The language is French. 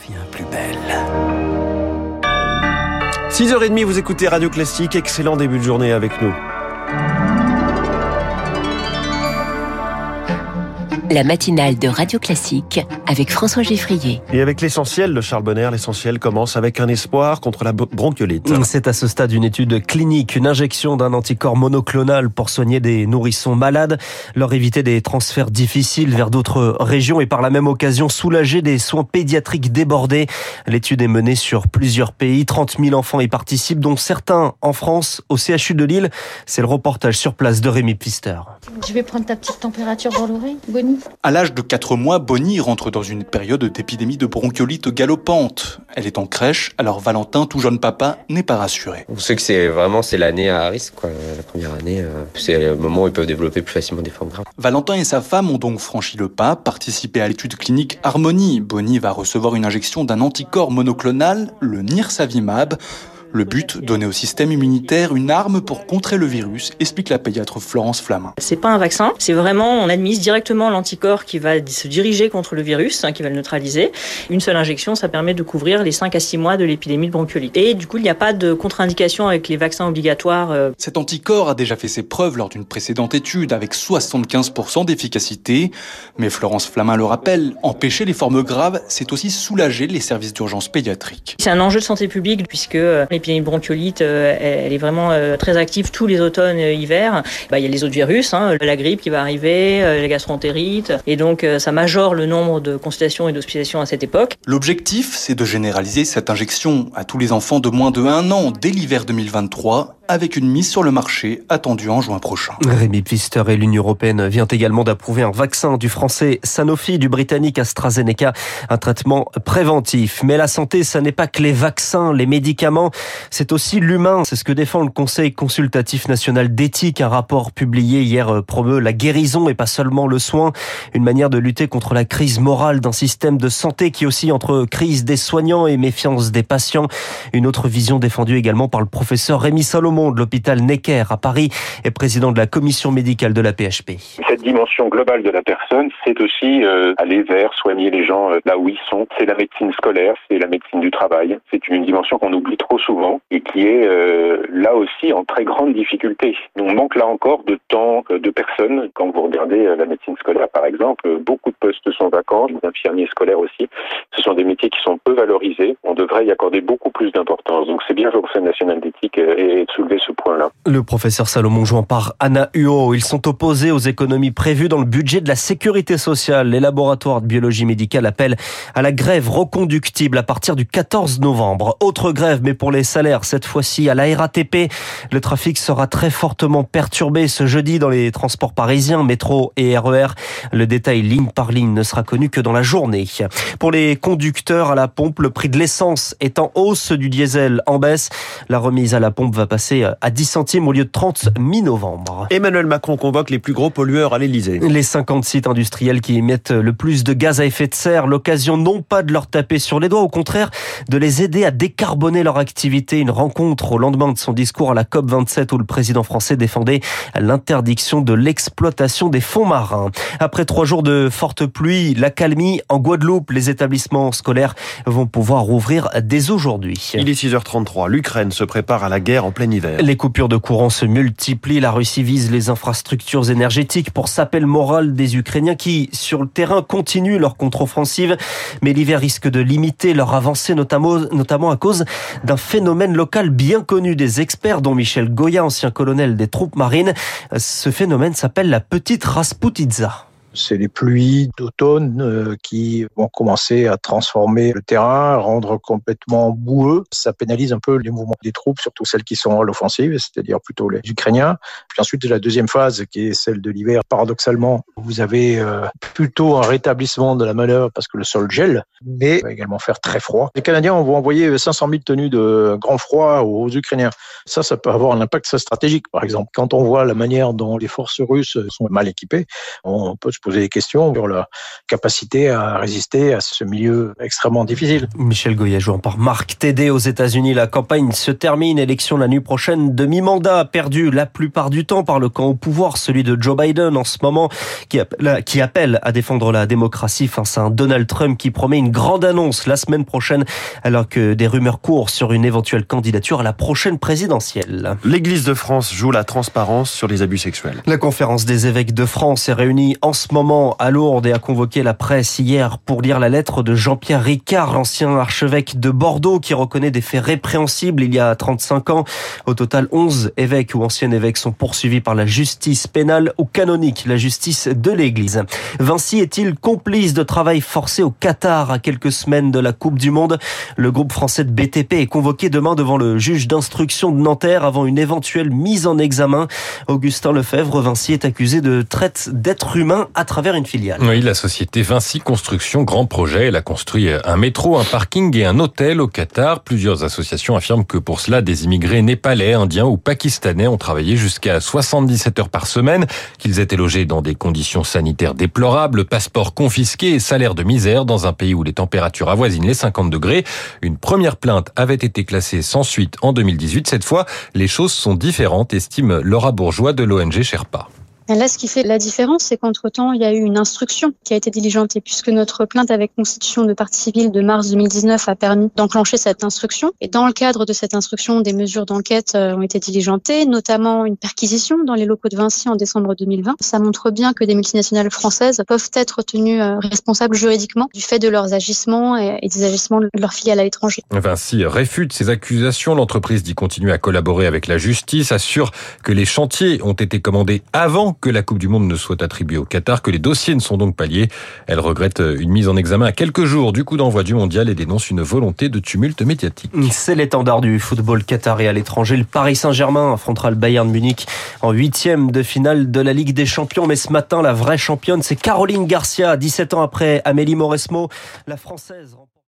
devient plus belle. 6h30, vous écoutez Radio Classique. Excellent début de journée avec nous. La matinale de Radio Classique avec François Geffrier. Et avec l'essentiel de Charles Bonner, l'essentiel commence avec un espoir contre la bronchiolite. C'est à ce stade une étude clinique, une injection d'un anticorps monoclonal pour soigner des nourrissons malades, leur éviter des transferts difficiles vers d'autres régions et par la même occasion soulager des soins pédiatriques débordés. L'étude est menée sur plusieurs pays, 30 000 enfants y participent, dont certains en France, au CHU de Lille. C'est le reportage sur place de Rémi Pfister. Je vais prendre ta petite température dans l'oreille, Bonnie. À l'âge de 4 mois, Bonnie rentre dans une période d'épidémie de bronchiolite galopante. Elle est en crèche, alors Valentin, tout jeune papa, n'est pas rassuré. Vous savez que c'est vraiment c'est l'année à risque, quoi. La première année, euh, c'est le moment où ils peuvent développer plus facilement des formes graves. Valentin et sa femme ont donc franchi le pas, participé à l'étude clinique Harmonie. Bonnie va recevoir une injection d'un anticorps monoclonal, le Nirsavimab. Le but, donner au système immunitaire une arme pour contrer le virus, explique la pédiatre Florence Flamin. C'est pas un vaccin, c'est vraiment, on administre directement l'anticorps qui va se diriger contre le virus, hein, qui va le neutraliser. Une seule injection, ça permet de couvrir les 5 à 6 mois de l'épidémie de bronchiolite. Et du coup, il n'y a pas de contre-indication avec les vaccins obligatoires. Euh. Cet anticorps a déjà fait ses preuves lors d'une précédente étude avec 75% d'efficacité. Mais Florence Flamin le rappelle, empêcher les formes graves, c'est aussi soulager les services d'urgence pédiatrique. C'est un enjeu de santé publique puisque euh, l'épidémie bronchiolite, euh, elle est vraiment euh, très active tous les automnes, et hivers. Bah, il y a les autres virus, hein, la grippe qui va arriver, euh, la gastroentérite, et donc ça majore le nombre de consultations et d'hospitalisations à cette époque. L'objectif, c'est de généraliser cette injection à tous les enfants de moins de 1 an dès l'hiver 2023 avec une mise sur le marché attendue en juin prochain. Rémi Pfister et l'Union européenne vient également d'approuver un vaccin du français Sanofi, du britannique AstraZeneca, un traitement préventif. Mais la santé, ça n'est pas que les vaccins, les médicaments, c'est aussi l'humain. C'est ce que défend le Conseil consultatif national d'éthique. Un rapport publié hier euh, promeut la guérison et pas seulement le soin. Une manière de lutter contre la crise morale d'un système de santé qui aussi entre crise des soignants et méfiance des patients. Une autre vision défendue également par le professeur Rémi Salomon de l'hôpital Necker à Paris et président de la commission médicale de la PHP. Cette dimension globale de la personne, c'est aussi euh, aller vers soigner les gens euh, là où ils sont. C'est la médecine scolaire, c'est la médecine du travail. C'est une dimension qu'on oublie trop souvent et qui est euh, là aussi en très grande difficulté. On manque là encore de temps de personnes. Quand vous regardez la médecine scolaire par exemple, beaucoup de postes sont vacants, les infirmiers scolaires aussi. Ce sont des métiers qui sont peu valorisés. On devrait y accorder beaucoup plus d'importance. Donc c'est bien que le Conseil national d'éthique ait soulevé point-là. Le professeur Salomon joint par Anna Huot. Ils sont opposés aux économies prévues dans le budget de la sécurité sociale. Les laboratoires de biologie médicale appellent à la grève reconductible à partir du 14 novembre. Autre grève, mais pour les salaires, cette fois-ci à la RATP. Le trafic sera très fortement perturbé ce jeudi dans les transports parisiens, métro et RER. E le détail ligne par ligne ne sera connu que dans la journée. Pour les conducteurs à la pompe, le prix de l'essence est en hausse, du diesel en baisse. La remise à la pompe va passer à 10 centimes au lieu de 30 mi-novembre. Emmanuel Macron convoque les plus gros pollueurs à l'Elysée. Les 50 sites industriels qui émettent le plus de gaz à effet de serre, l'occasion non pas de leur taper sur les doigts, au contraire de les aider à décarboner leur activité. Une rencontre au lendemain de son discours à la COP27 où le président français défendait l'interdiction de l'exploitation des fonds marins. Après trois jours de fortes pluies, l'accalmie en Guadeloupe, les établissements scolaires vont pouvoir rouvrir dès aujourd'hui. Il est 6h33. L'Ukraine se prépare à la guerre en plein hiver. Les coupures de courant se multiplient. La Russie vise les infrastructures énergétiques pour saper le moral des Ukrainiens qui, sur le terrain, continuent leur contre-offensive. Mais l'hiver risque de limiter leur avancée, notamment, notamment à cause d'un phénomène local bien connu des experts, dont Michel Goya, ancien colonel des troupes marines. Ce phénomène s'appelle la petite Rasputitsa. C'est les pluies d'automne euh, qui vont commencer à transformer le terrain, rendre complètement boueux. Ça pénalise un peu les mouvements des troupes, surtout celles qui sont à l'offensive, c'est-à-dire plutôt les Ukrainiens. Puis ensuite, la deuxième phase, qui est celle de l'hiver, paradoxalement, vous avez euh, plutôt un rétablissement de la manœuvre parce que le sol gèle, mais va également faire très froid. Les Canadiens vont envoyer 500 000 tenues de grand froid aux Ukrainiens. Ça, ça peut avoir un impact stratégique, par exemple. Quand on voit la manière dont les forces russes sont mal équipées, on peut se poser des questions sur leur capacité à résister à ce milieu extrêmement difficile. Michel Goya jouant par Marc Tédé aux États-Unis. La campagne se termine. Élection la nuit prochaine. Demi-mandat perdu la plupart du temps par le camp au pouvoir, celui de Joe Biden en ce moment, qui appelle, qui appelle à défendre la démocratie face à un Donald Trump qui promet une grande annonce la semaine prochaine, alors que des rumeurs courent sur une éventuelle candidature à la prochaine présidentielle. L'Église de France joue la transparence sur les abus sexuels. La conférence des évêques de France est réunie en ce moment à Lourdes et a convoqué la presse hier pour lire la lettre de Jean-Pierre Ricard, l'ancien archevêque de Bordeaux, qui reconnaît des faits répréhensibles il y a 35 ans. Au total, 11 évêques ou anciens évêques sont poursuivis par la justice pénale ou canonique, la justice de l'Église. Vinci est-il complice de travail forcé au Qatar à quelques semaines de la Coupe du Monde? Le groupe français de BTP est convoqué demain devant le juge d'instruction de Nanterre avant une éventuelle mise en examen. Augustin Lefebvre, Vinci est accusé de traite d'êtres humains à travers une filiale. Oui, la société Vinci Construction Grand Projet, elle a construit un métro, un parking et un hôtel au Qatar. Plusieurs associations affirment que pour cela, des immigrés népalais, indiens ou pakistanais ont travaillé jusqu'à 77 heures par semaine, qu'ils étaient logés dans des conditions sanitaires déplorables, passeports confisqués et salaires de misère dans un pays où les températures avoisinent les 50 degrés. Une première plainte avait été classée sans suite en 2018. Cette fois, les choses sont différentes, estime Laura Bourgeois de l'ONG Sherpa. Là, ce qui fait la différence, c'est qu'entre-temps, il y a eu une instruction qui a été diligentée, puisque notre plainte avec constitution de partie civile de mars 2019 a permis d'enclencher cette instruction. Et dans le cadre de cette instruction, des mesures d'enquête euh, ont été diligentées, notamment une perquisition dans les locaux de Vinci en décembre 2020. Ça montre bien que des multinationales françaises peuvent être tenues euh, responsables juridiquement du fait de leurs agissements et des agissements de leurs filiales à l'étranger. Vinci réfute ces accusations. L'entreprise dit continuer à collaborer avec la justice, assure que les chantiers ont été commandés avant que la Coupe du Monde ne soit attribuée au Qatar, que les dossiers ne sont donc pas liés. Elle regrette une mise en examen à quelques jours du coup d'envoi du mondial et dénonce une volonté de tumulte médiatique. C'est l'étendard du football qatarien à l'étranger. Le Paris Saint-Germain affrontera le Bayern Munich en huitième de finale de la Ligue des Champions. Mais ce matin, la vraie championne, c'est Caroline Garcia, 17 ans après Amélie Mauresmo, la française.